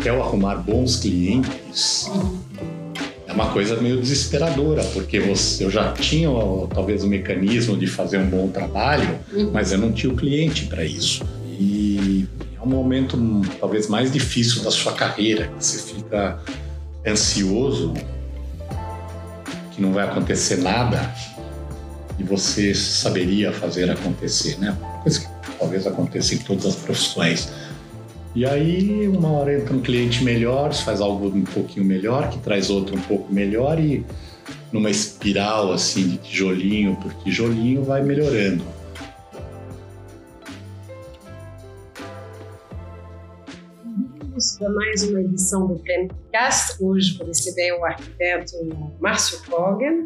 até eu arrumar bons clientes, é uma coisa meio desesperadora, porque você, eu já tinha talvez o mecanismo de fazer um bom trabalho, uhum. mas eu não tinha o cliente para isso. E é um momento talvez mais difícil da sua carreira, que você fica ansioso, que não vai acontecer nada e você saberia fazer acontecer, né? Coisa que talvez aconteça em todas as profissões. E aí, uma hora entra um cliente melhor, faz algo um pouquinho melhor, que traz outro um pouco melhor e numa espiral assim de tijolinho por tijolinho vai melhorando. Bem-vindos a mais uma edição do Planetcast. Hoje vou receber o arquiteto Márcio Kogan.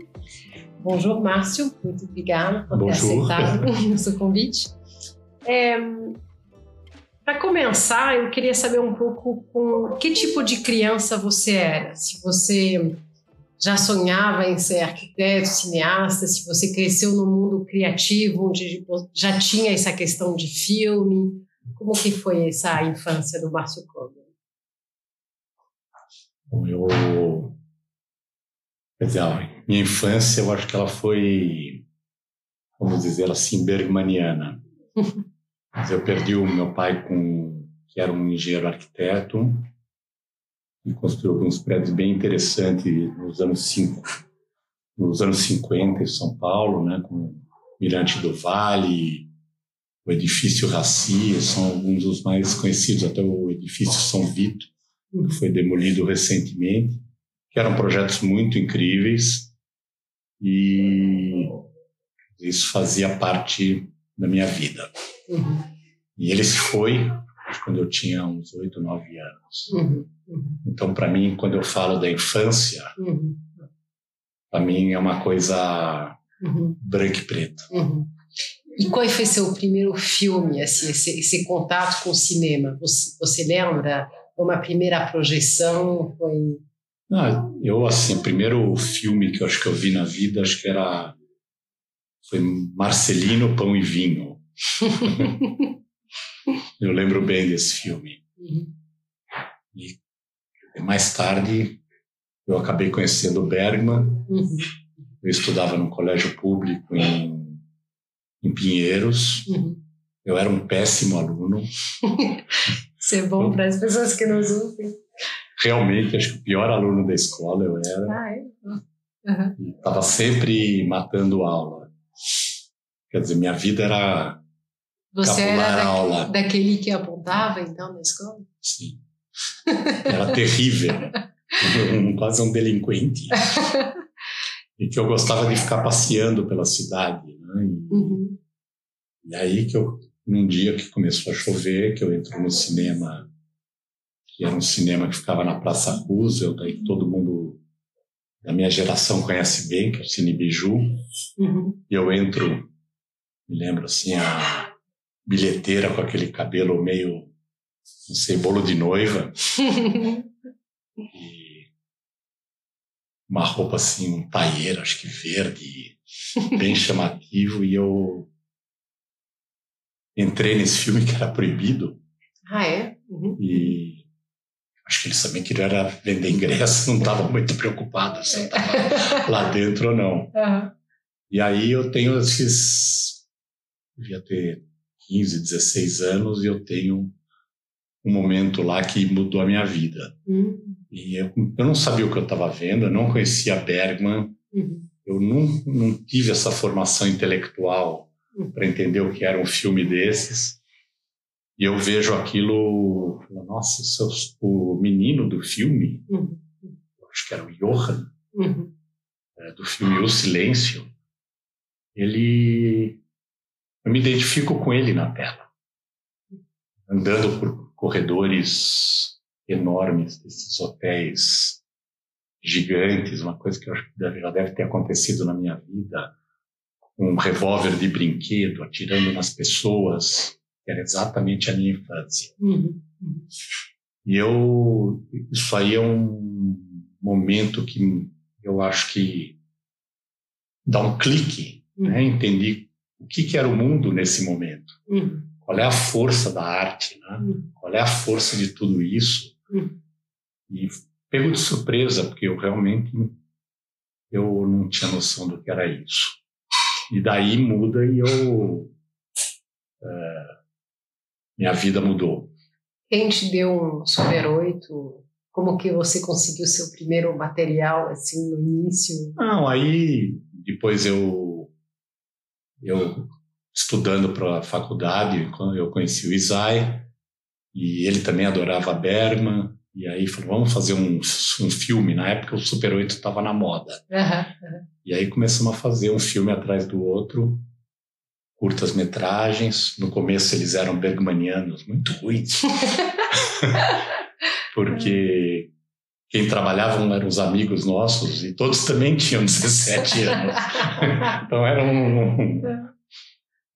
Bonjour, Márcio. Muito obrigada por Bonjour. ter aceitado o nosso convite. É, para começar, eu queria saber um pouco com que tipo de criança você era. Se você já sonhava em ser arquiteto, cineasta, se você cresceu no mundo criativo, onde já tinha essa questão de filme, como que foi essa infância do Márcio Kogan? Bom, eu... Quer dizer, minha infância, eu acho que ela foi, vamos dizer assim, bergmaniana. eu perdi o meu pai com que era um engenheiro arquiteto e construiu alguns prédios bem interessantes nos anos 5, nos anos 50 em São Paulo, né, com Mirante do Vale, o edifício Raci, são alguns dos mais conhecidos, até o edifício São Vito, que foi demolido recentemente, que eram projetos muito incríveis e isso fazia parte da minha vida. Uhum. E ele se foi quando eu tinha uns oito, nove anos. Uhum. Uhum. Então, para mim, quando eu falo da infância, uhum. para mim é uma coisa uhum. branca e preta. Uhum. E qual foi seu primeiro filme, assim, esse, esse contato com o cinema? Você, você lembra? Uma primeira projeção foi... Ah, eu, assim, o primeiro filme que eu acho que eu vi na vida, acho que era... Foi Marcelino, Pão e Vinho. Eu lembro bem desse filme. Uhum. E mais tarde, eu acabei conhecendo Bergman. Uhum. Eu estudava no colégio público em em Pinheiros. Uhum. Eu era um péssimo aluno. Isso é bom para as pessoas que nos ouvem. Realmente, acho que o pior aluno da escola eu era. Ah, é? Uhum. Estava sempre matando aula. Quer dizer, minha vida era. Você era da, aula. daquele que apontava, então, na escola? Sim. Era terrível. quase um delinquente. e que eu gostava de ficar passeando pela cidade. Né? E, uhum. e aí que eu, num dia que começou a chover, que eu entro no cinema, que era um cinema que ficava na Praça Roosevelt, daí todo mundo da minha geração conhece bem, que é o Cine Biju, uhum. e eu entro, me lembro assim, a bilheteira com aquele cabelo meio, não sei, bolo de noiva, e uma roupa assim, um taieiro, acho que verde, bem chamativo, e eu entrei nesse filme que era proibido. Ah, é? Uhum. E acho que eles também queriam era vender ingresso, não estavam muito preocupados se eu estava lá dentro ou não. Uhum. E aí eu tenho esses. Devia ter 15, 16 anos e eu tenho um momento lá que mudou a minha vida. Uhum. E eu, eu, não sabia o que eu estava vendo, eu não conhecia Bergman, uhum. eu não, não tive essa formação intelectual uhum. para entender o que era um filme desses. E eu vejo aquilo, nossa, é o menino do filme, uhum. acho que era o Johan, uhum. é, do filme O Silêncio. Ele, eu me identifico com ele na tela, andando por corredores enormes desses hotéis gigantes, uma coisa que eu acho que já deve ter acontecido na minha vida, um revólver de brinquedo atirando nas pessoas, que era exatamente a minha infância. Uhum. E eu, isso aí é um momento que eu acho que dá um clique, uhum. né? Entendi o que, que era o mundo nesse momento. Uhum. Qual é a força da arte, né? Uhum. Qual é a força de tudo isso? Uhum. E pego de surpresa, porque eu realmente eu não tinha noção do que era isso. E daí muda e eu é, minha vida mudou. Quem te deu um Super 8? Como que você conseguiu seu primeiro material assim no início? Não, aí depois eu eu estudando para a faculdade, eu conheci o Isai e ele também adorava Bergman e aí falou, vamos fazer um, um filme. Na época o Super 8 estava na moda. Uhum, uhum. E aí começamos a fazer um filme atrás do outro curtas metragens. No começo eles eram bergmanianos, muito ruins. Porque quem trabalhavam eram os amigos nossos e todos também tinham 17 anos. então era um,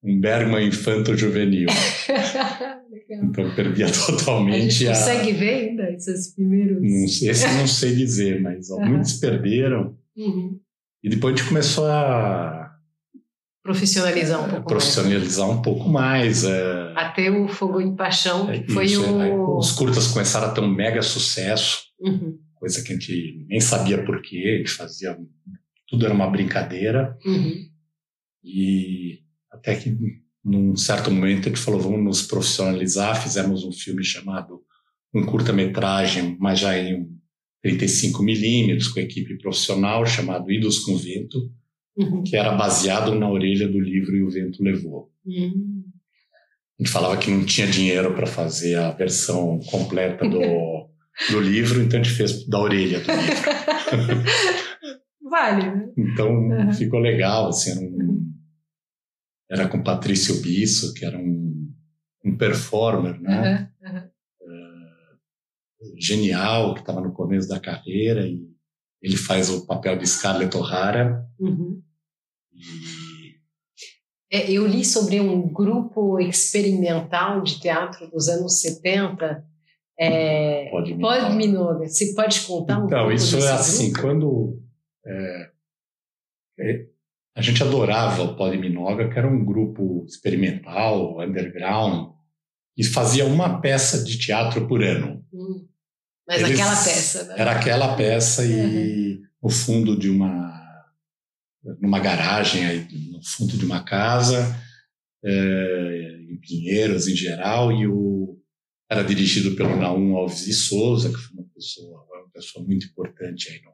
um Bergman infanto-juvenil. então perdia totalmente a. Gente consegue a... ver ainda esses primeiros? Não, esse não sei dizer, mas uhum. muitos perderam. Uhum. E depois a gente começou a profissionalizar um pouco profissionalizar mais. um pouco mais. É... Até o Fogo em Paixão, é, que foi o... Os curtas começaram a ter um mega sucesso, uhum. Coisa que a gente nem sabia por quê, a gente fazia... Tudo era uma brincadeira. Uhum. E até que, num certo momento, a gente falou, vamos nos profissionalizar, fizemos um filme chamado um curta-metragem, mas já em 35 milímetros, com equipe profissional, chamado Idos com Vento, uhum. que era baseado na orelha do livro E o Vento Levou. Uhum. A gente falava que não tinha dinheiro para fazer a versão completa do, do livro, então a gente fez da orelha do livro. vale, né? Então uhum. ficou legal, assim, era, um, era com Patrício Bisso, que era um, um performer, né? Uh, genial, que estava no começo da carreira e ele faz o papel de Scarlett O'Hara. Uhum. É, eu li sobre um grupo experimental de teatro dos anos 70. É, pode pode Minoga. Você pode contar um então, pouco isso é assim, grupo? quando é, é, a gente adorava o Pode Minoga, que era um grupo experimental, underground, e fazia uma peça de teatro por ano. Hum, mas Eles, aquela peça, né? Era aquela peça e no fundo de uma numa garagem aí no fundo de uma casa, é, em Pinheiros em geral, e o era dirigido pelo Naum Alves de Souza, que foi uma pessoa, uma pessoa muito importante aí no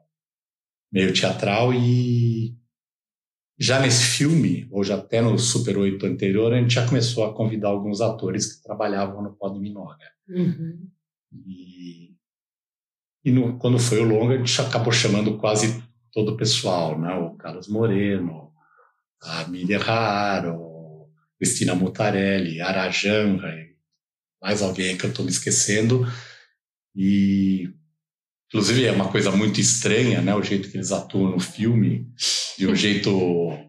meio teatral, e já nesse filme, ou já até no Super 8 anterior, a gente já começou a convidar alguns atores que trabalhavam no Pod Minoga. Uhum. E, e no, quando foi o longa, a gente acabou chamando quase todo o pessoal, né? O Carlos Moreno, a Miriam Raro, Cristina Mutarelli, Arajanra, mais alguém que eu estou me esquecendo. E, inclusive, é uma coisa muito estranha, né? O jeito que eles atuam no filme, de um jeito...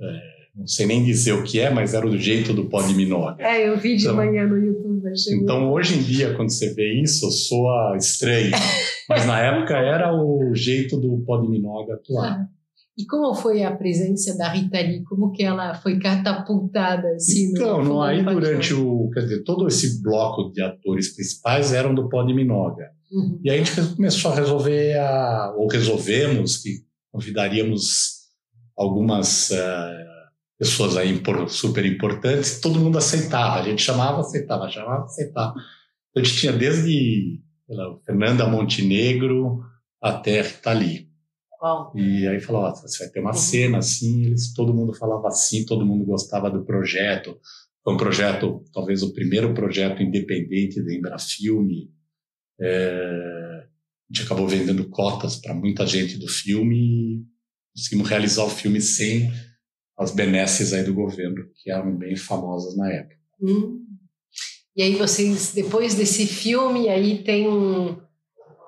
É, não sei nem dizer o que é, mas era do jeito do pó de minória. É, eu vi de então, manhã no YouTube. Então, hoje em dia, quando você vê isso, soa estranho. mas na época era o jeito do pó de minória atuar. E como foi a presença da Rita Lee? Como que ela foi catapultada assim? Então, no, aí durante o, quer dizer, todo esse bloco de atores principais eram do pó de Minoga. Uhum. E aí a gente começou a resolver, a, ou resolvemos que convidaríamos algumas uh, pessoas aí super importantes, todo mundo aceitava. A gente chamava, aceitava, chamava, aceitava. A gente tinha desde lá, Fernanda Montenegro até Rita Lee. E aí falou, você vai ter uma uhum. cena assim, eles, todo mundo falava assim, todo mundo gostava do projeto. Foi um projeto, talvez o primeiro projeto independente da Embrafilme. É, a gente acabou vendendo cotas para muita gente do filme e conseguimos realizar o filme sem as benesses aí do governo, que eram bem famosas na época. Hum. E aí vocês, depois desse filme, aí tem um...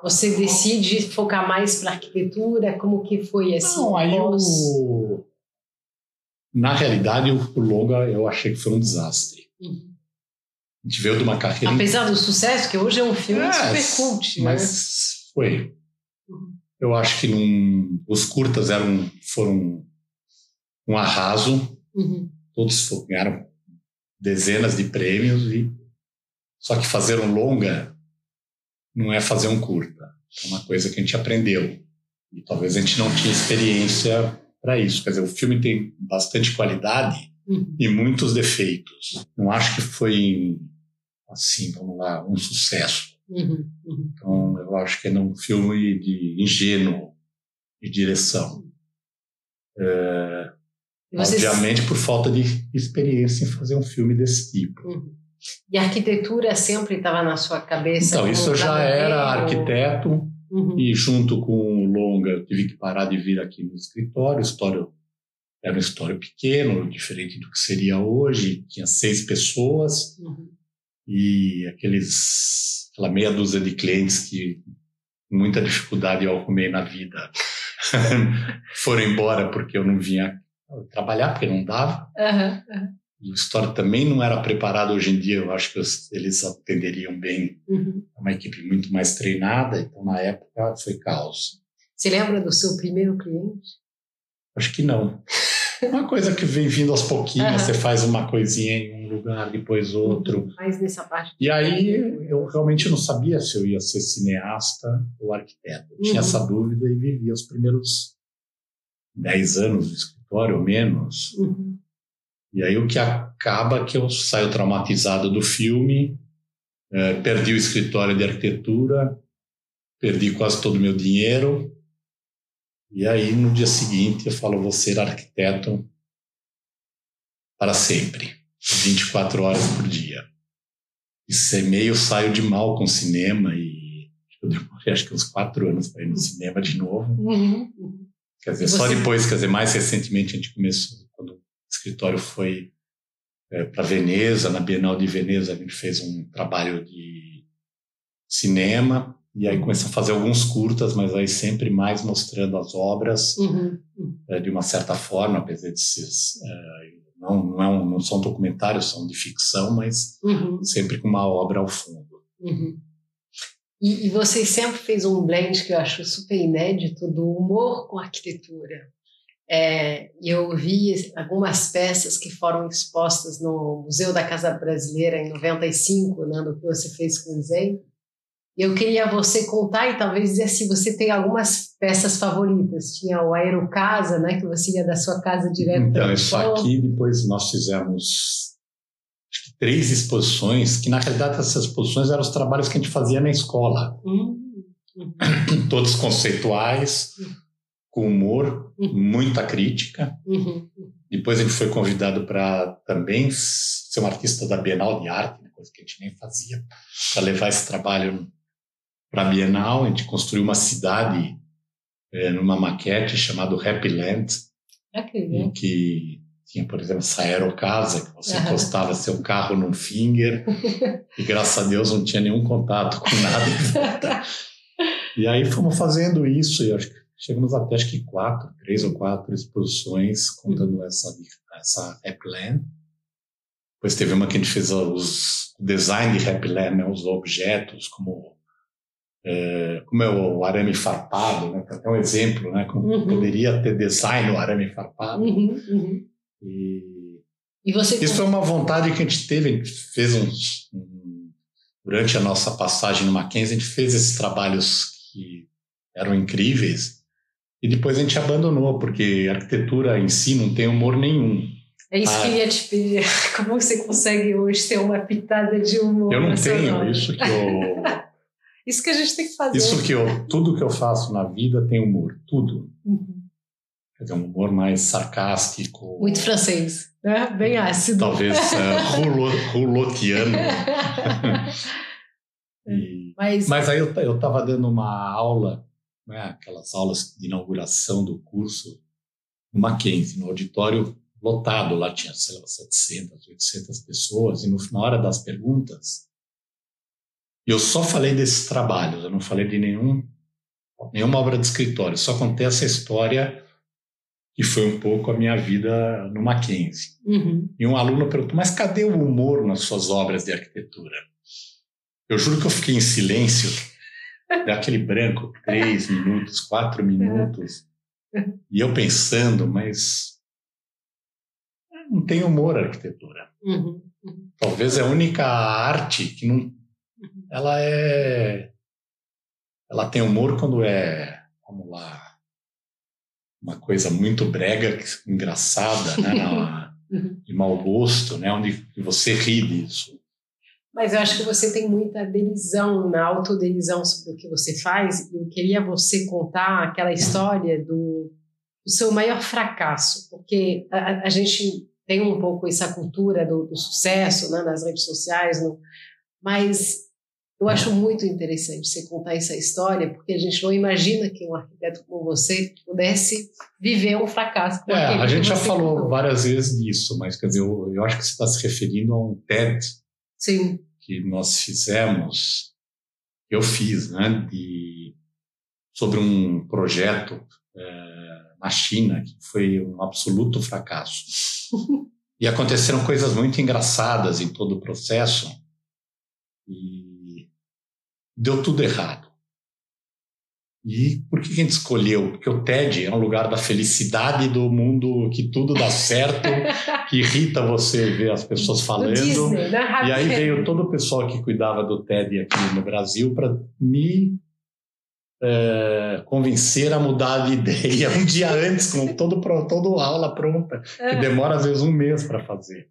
Você decide focar mais para arquitetura? Como que foi assim? Não, aí pós... o... Na realidade, o longa eu achei que foi um desastre. Uhum. A gente veio de uma carreira... Apesar do sucesso, que hoje é um filme é, super cult. Né? Mas né? foi. Uhum. Eu acho que num... os curtas eram, foram um arraso. Uhum. Todos ganharam dezenas de prêmios e só que fazer um longa não é fazer um curta. É uma coisa que a gente aprendeu. E talvez a gente não tinha experiência para isso. Quer dizer, o filme tem bastante qualidade uhum. e muitos defeitos. Não acho que foi, assim, vamos lá, um sucesso. Uhum. Uhum. Então, eu acho que é um filme de ingênuo de direção. É, Obviamente por falta de experiência em fazer um filme desse tipo. E a arquitetura sempre estava na sua cabeça? Então, isso eu já era arquiteto uhum. e junto com o longa eu tive que parar de vir aqui no escritório. O escritório era um escritório pequeno, diferente do que seria hoje. Tinha seis pessoas uhum. e aqueles, aquela meia dúzia de clientes que muita dificuldade eu arrumei na vida foram embora porque eu não vinha trabalhar, porque não dava. Uhum, o história também não era preparado hoje em dia, eu acho que eles atenderiam bem. Uhum. Uma equipe muito mais treinada, então na época foi caos. Você lembra do seu primeiro cliente? Acho que não. Uma coisa que vem vindo aos pouquinhos, você faz uma coisinha em um lugar, depois outro. Mais nessa parte. E aí eu realmente não sabia se eu ia ser cineasta ou arquiteto. Eu tinha essa dúvida e vivia os primeiros dez anos escritório, menos. Uhum. E aí o que acaba que eu saio traumatizado do filme, é, perdi o escritório de arquitetura, perdi quase todo o meu dinheiro. E aí no dia seguinte eu falo, vou ser arquiteto para sempre, 24 horas por dia. E meio saio de mal com cinema e eu demorei acho que uns quatro anos para ir no cinema de novo. Uhum. Quer dizer, Você... só depois, quer dizer, mais recentemente a gente começou, o escritório foi é, para Veneza, na Bienal de Veneza, a gente fez um trabalho de cinema, e aí começou a fazer alguns curtas, mas aí sempre mais mostrando as obras uhum. é, de uma certa forma, apesar de. É, não, não, é um, não são documentários, são de ficção, mas uhum. sempre com uma obra ao fundo. Uhum. E, e você sempre fez um blend que eu acho super inédito do humor com arquitetura. É, eu vi algumas peças que foram expostas no Museu da Casa Brasileira em 95, né, no que você fez com o Zen. Eu queria você contar e talvez dizer se você tem algumas peças favoritas. Tinha o Aerocasa, né, que você ia da sua casa direto Então, isso aqui depois nós fizemos três exposições, que na realidade essas exposições eram os trabalhos que a gente fazia na escola. Uhum. Todos conceituais, com humor, uhum. muita crítica. Uhum. Depois a gente foi convidado para também ser um artista da Bienal de Arte, coisa que a gente nem fazia, para levar esse trabalho para a Bienal. A gente construiu uma cidade é, numa maquete chamada Happy Land, ah, em que tinha, por exemplo, essa aerocasa, que você uhum. encostava seu carro num finger, e graças a Deus não tinha nenhum contato com nada E aí fomos fazendo isso, e acho que chegamos até acho que quatro, três ou quatro exposições contando uhum. essa, essa Happyland. Depois teve uma que a gente fez os, design de Happyland, né, os objetos, como é, como é o arame farpado, né? até um exemplo, né? Como uhum. poderia ter design o arame farpado. Uhum, uhum. E, e você... Isso foi uma vontade que a gente teve, a gente fez uns, um, durante a nossa passagem no Mackenzie, a gente fez esses trabalhos que eram incríveis e depois a gente abandonou, porque arquitetura em si não tem humor nenhum. É isso ah, que eu ia te pedir. Como você consegue hoje ter uma pitada de humor? Eu não tenho, isso que eu... isso que a gente tem que fazer. Isso que eu... Tudo que eu faço na vida tem humor, tudo. Uhum. Quer dizer, um humor mais sarcástico. Muito francês, né? Bem ácido. Talvez uh, rulotiano. e, mas, mas aí eu estava dando uma aula, né, aquelas aulas de inauguração do curso, no Mackenzie, no auditório lotado. Lá tinha, sei lá, 700, 800 pessoas. E no, na hora das perguntas, eu só falei desses trabalhos, eu não falei de nenhum, nenhuma obra de escritório. Só contei essa história que foi um pouco a minha vida no Mackenzie. Uhum. E um aluno perguntou, mas cadê o humor nas suas obras de arquitetura? Eu juro que eu fiquei em silêncio, daquele branco, três minutos, quatro minutos, e eu pensando, mas não tem humor a arquitetura. Uhum. Uhum. Talvez é a única arte que não... Ela é ela tem humor quando é, vamos lá, uma coisa muito brega, engraçada, né? Uhum. de mau gosto, né? Onde você ri disso. Mas eu acho que você tem muita delisão, na autodelisão sobre o que você faz. E eu queria você contar aquela história do, do seu maior fracasso, porque a, a, gente tem um pouco essa cultura do, do sucesso né, nas redes sociais, no, mas eu acho muito interessante você contar essa história, porque a gente não imagina que um arquiteto como você pudesse viver um fracasso. É, a gente já falou contou. várias vezes disso, mas quer dizer, eu, eu acho que você está se referindo a um TED Sim. Que nós fizemos, eu fiz, né, de, sobre um projeto é, na China que foi um absoluto fracasso. e aconteceram coisas muito engraçadas em todo o processo. E deu tudo errado. E por que a gente escolheu? Porque o TED é um lugar da felicidade do mundo, que tudo dá certo, que irrita você ver as pessoas falando. Disney, né? E aí veio todo o pessoal que cuidava do TED aqui no Brasil para me é, convencer a mudar de ideia um dia antes, com todo, aula pronta, que demora às vezes um mês para fazer.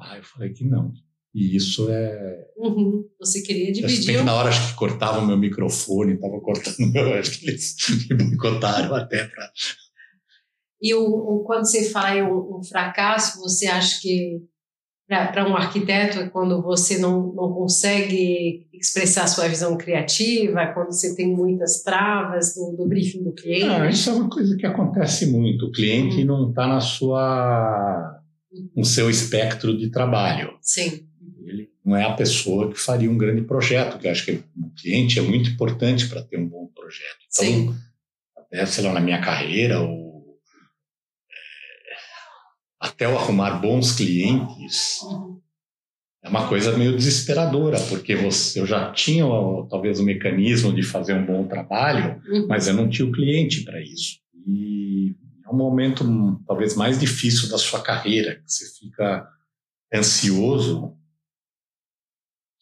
Ah, eu falei que não, e isso é. Uhum. Você queria dividir. Acho que na hora acho que cortava o meu microfone, estava cortando meu. Acho que eles me boicotaram até para. E o, o, quando você fala em um, um fracasso, você acha que para um arquiteto é quando você não, não consegue expressar sua visão criativa, quando você tem muitas travas do, do briefing do cliente? Ah, isso é uma coisa que acontece muito. O cliente uhum. não está na sua no seu espectro de trabalho. Sim não é a pessoa que faria um grande projeto, que eu acho que o cliente é muito importante para ter um bom projeto. Então, Sim. até, sei lá, na minha carreira, ou, é, até eu arrumar bons clientes, é uma coisa meio desesperadora, porque você, eu já tinha talvez o mecanismo de fazer um bom trabalho, uhum. mas eu não tinha o cliente para isso. E é um momento talvez mais difícil da sua carreira, que você fica ansioso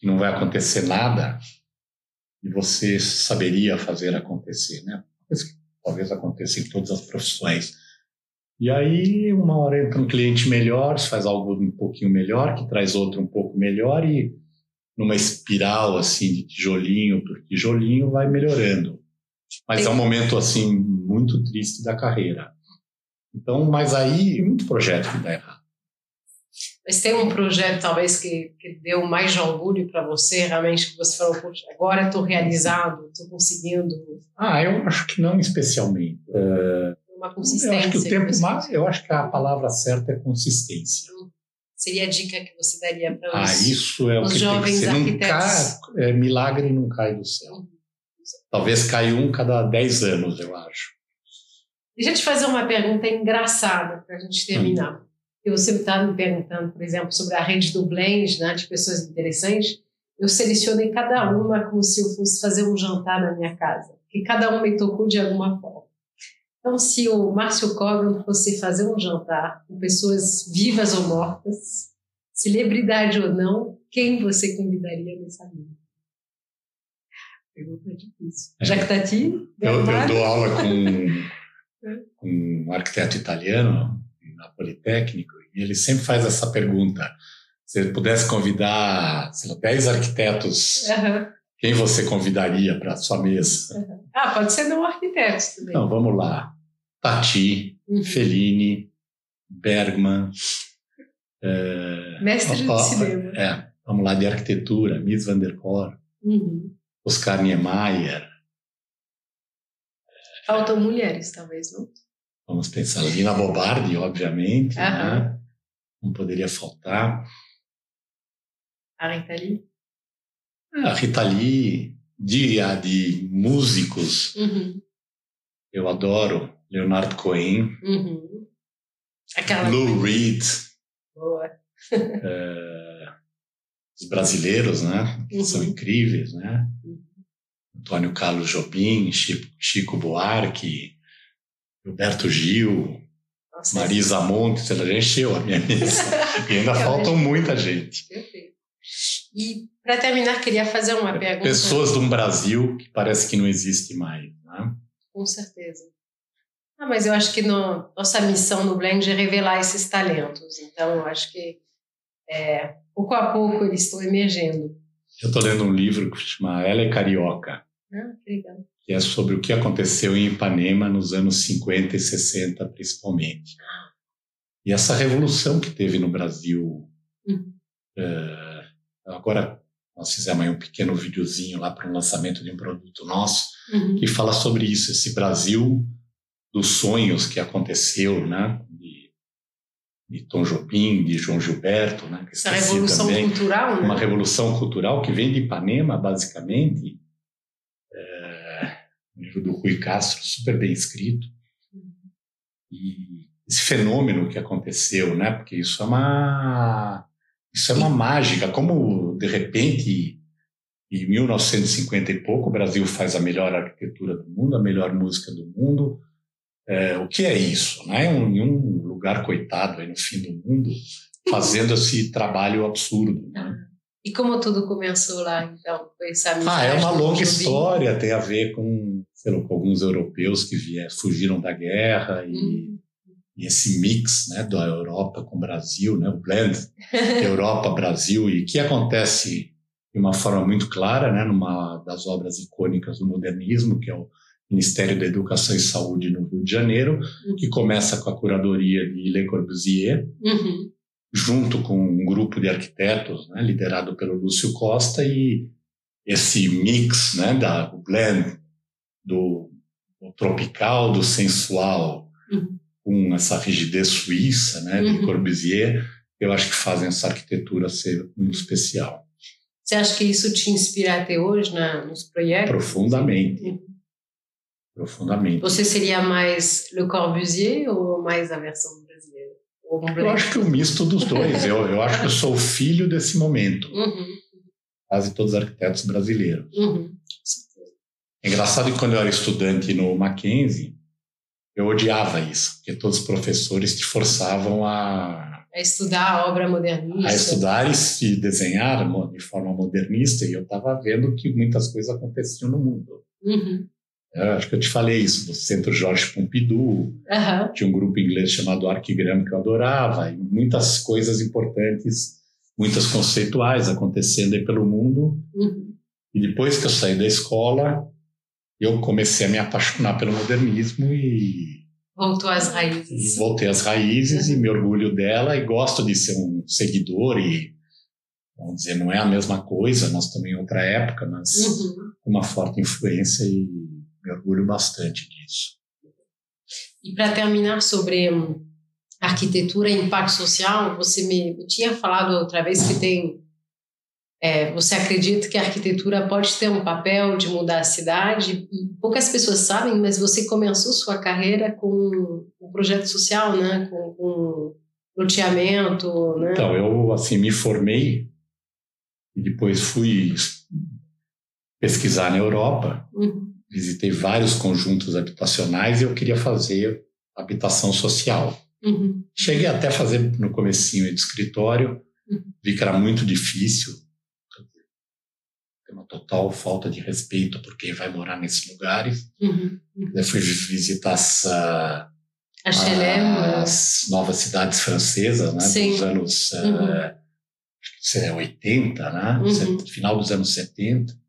que não vai acontecer nada e você saberia fazer acontecer, né? Coisa que talvez aconteça em todas as profissões. E aí, uma hora entra um cliente melhor, faz algo um pouquinho melhor, que traz outro um pouco melhor e numa espiral assim de tijolinho por tijolinho vai melhorando. Mas é um momento assim muito triste da carreira. Então, mas aí muito projeto que dá errado. Mas tem um projeto, talvez, que, que deu mais orgulho para você, realmente, que você falou, agora estou realizado, estou conseguindo. Ah, eu acho que não especialmente. É... Uma consistência. Eu acho que o tempo mais, eu acho que a palavra certa é consistência. Hum. Seria a dica que você daria para os, ah, isso é o que jovens tem que ser. arquitetos? Cai, é, milagre não cai do céu. Uhum. Talvez caia um cada dez anos, eu acho. Deixa eu te fazer uma pergunta engraçada para a gente terminar. Hum eu sempre estava me perguntando, por exemplo, sobre a rede do Blend, né, de pessoas interessantes, eu selecionei cada uma como se eu fosse fazer um jantar na minha casa, que cada uma me tocou de alguma forma. Então, se o Márcio Cogan fosse fazer um jantar com pessoas vivas ou mortas, celebridade ou não, quem você convidaria nessa mesa? Pergunta difícil. É. Jactati? Eu, eu dou aula com, com um arquiteto italiano, Politécnico, e ele sempre faz essa pergunta. Se pudesse convidar, sei lá, 10 arquitetos, uhum. quem você convidaria para a sua mesa? Uhum. Ah, pode ser não arquitetos também. Então, vamos lá. Tati, uhum. Fellini, Bergman. É, Mestre ó, cinema. É, vamos lá, de arquitetura, Mies van der Rohe, uhum. Oscar Niemeyer. Faltam mulheres, talvez, não? Vamos pensar Lina Bobardi, obviamente, né? não poderia faltar. A Rita Lee? A Rita Lee, de, de músicos, uhum. eu adoro Leonardo Cohen, uhum. Aquela... Lou Reed, Boa. é, os brasileiros, né? Uhum. São incríveis, né? Uhum. Antônio Carlos Jobim, Chico, Chico Buarque, Roberto Gil, Nossa, Marisa Montes, ela já encheu a minha mesa. e ainda faltam muita gente. Perfeito. E para terminar, queria fazer uma pergunta. Pessoas de um Brasil que parece que não existe mais, né? Com certeza. Ah, mas eu acho que no, nossa missão no Blend é revelar esses talentos. Então, eu acho que é, pouco a pouco eles estão emergendo. Eu estou lendo um livro que se chama Ela é Carioca. Ah, que legal. Que é sobre o que aconteceu em Ipanema nos anos 50 e 60, principalmente. E essa revolução que teve no Brasil. Uhum. É, agora, nós fizemos aí um pequeno videozinho lá para o lançamento de um produto nosso, uhum. que fala sobre isso, esse Brasil dos sonhos que aconteceu, né? De, de Tom Jobim, de João Gilberto, né? Essa revolução também, cultural, né? Uma revolução cultural que vem de Ipanema, basicamente. Um livro do Rui Castro, super bem escrito. E esse fenômeno que aconteceu, né? Porque isso é uma isso é uma mágica, como de repente em 1950 e pouco o Brasil faz a melhor arquitetura do mundo, a melhor música do mundo, é, o que é isso? Né? Um, um lugar coitado aí no fim do mundo, fazendo esse trabalho absurdo. Né? E como tudo começou lá, então? Foi essa ah, é uma longa história, tem a ver com, lá, com alguns europeus que vieram, fugiram da guerra e, hum. e, esse mix né, da Europa com o Brasil, né, o blend Europa-Brasil, e que acontece de uma forma muito clara, né, numa das obras icônicas do modernismo, que é o Ministério da Educação e Saúde no Rio de Janeiro, uhum. que começa com a curadoria de Le Corbusier, uhum. junto com um grupo de arquitetos, né, liderado pelo Lúcio Costa, e esse mix, né, da, o blend do, do tropical, do sensual, uhum. com essa rigidez suíça né, de uhum. Corbusier, eu acho que fazem essa arquitetura ser muito especial. Você acha que isso te inspira até hoje na, nos projetos? Profundamente. Uhum profundamente. Você seria mais Le Corbusier ou mais a versão brasileira? Eu acho que o misto dos dois. eu, eu acho que eu sou o filho desse momento. Uhum. Quase todos os arquitetos brasileiros. Uhum. É engraçado que quando eu era estudante no Mackenzie, eu odiava isso, porque todos os professores te forçavam a a estudar a obra modernista. A estudar e desenhar de forma modernista, e eu estava vendo que muitas coisas aconteciam no mundo. Uhum. Eu acho que eu te falei isso, do Centro Jorge Pompidou, uhum. tinha um grupo inglês chamado Arquigram que eu adorava, e muitas coisas importantes, muitas conceituais acontecendo aí pelo mundo. Uhum. E depois que eu saí da escola, eu comecei a me apaixonar pelo modernismo e voltou às raízes. E voltei às raízes e me orgulho dela e gosto de ser um seguidor e vamos dizer não é a mesma coisa, nós também outra época, mas uhum. uma forte influência e me orgulho bastante disso. E para terminar sobre hum, arquitetura e impacto social, você me, tinha falado outra vez que tem. É, você acredita que a arquitetura pode ter um papel de mudar a cidade? Poucas pessoas sabem, mas você começou sua carreira com um projeto social, né? Com, com loteamento, né? Então, eu assim me formei e depois fui pesquisar na Europa. Uhum visitei vários conjuntos habitacionais e eu queria fazer habitação social. Uhum. Cheguei até a fazer no comecinho de escritório, uhum. vi que era muito difícil, uma total falta de respeito por quem vai morar nesses lugares. Uhum. uhum. fui visitar essa, as novas cidades francesas, né, Sim. dos anos uh, 80, né, uhum. final dos anos 70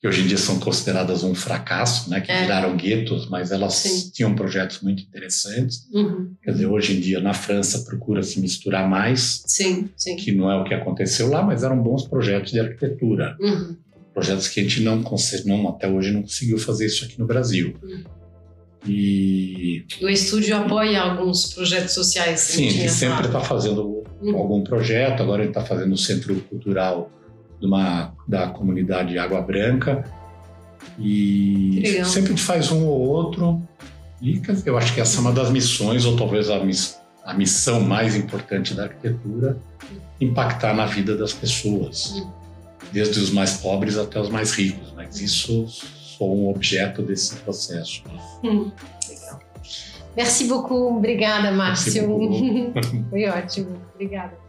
que hoje em dia são consideradas um fracasso, né, que é. viraram guetos, mas elas sim. tinham projetos muito interessantes. Uhum. Quer dizer, hoje em dia na França procura se misturar mais, sim, sim. que não é o que aconteceu lá, mas eram bons projetos de arquitetura. Uhum. Projetos que a gente não, não até hoje não conseguiu fazer isso aqui no Brasil. Uhum. E o estúdio apoia alguns projetos sociais. Sim, ele sempre está fazendo uhum. algum projeto. Agora ele está fazendo o Centro Cultural de uma, da comunidade Água Branca. E sempre faz um ou outro. E eu acho que essa é uma das missões, ou talvez a, miss, a missão mais importante da arquitetura, impactar na vida das pessoas, hum. desde os mais pobres até os mais ricos. Mas isso sou um objeto desse processo. Hum. Legal. Merci beaucoup. Obrigada, Márcio. Foi ótimo. Obrigada.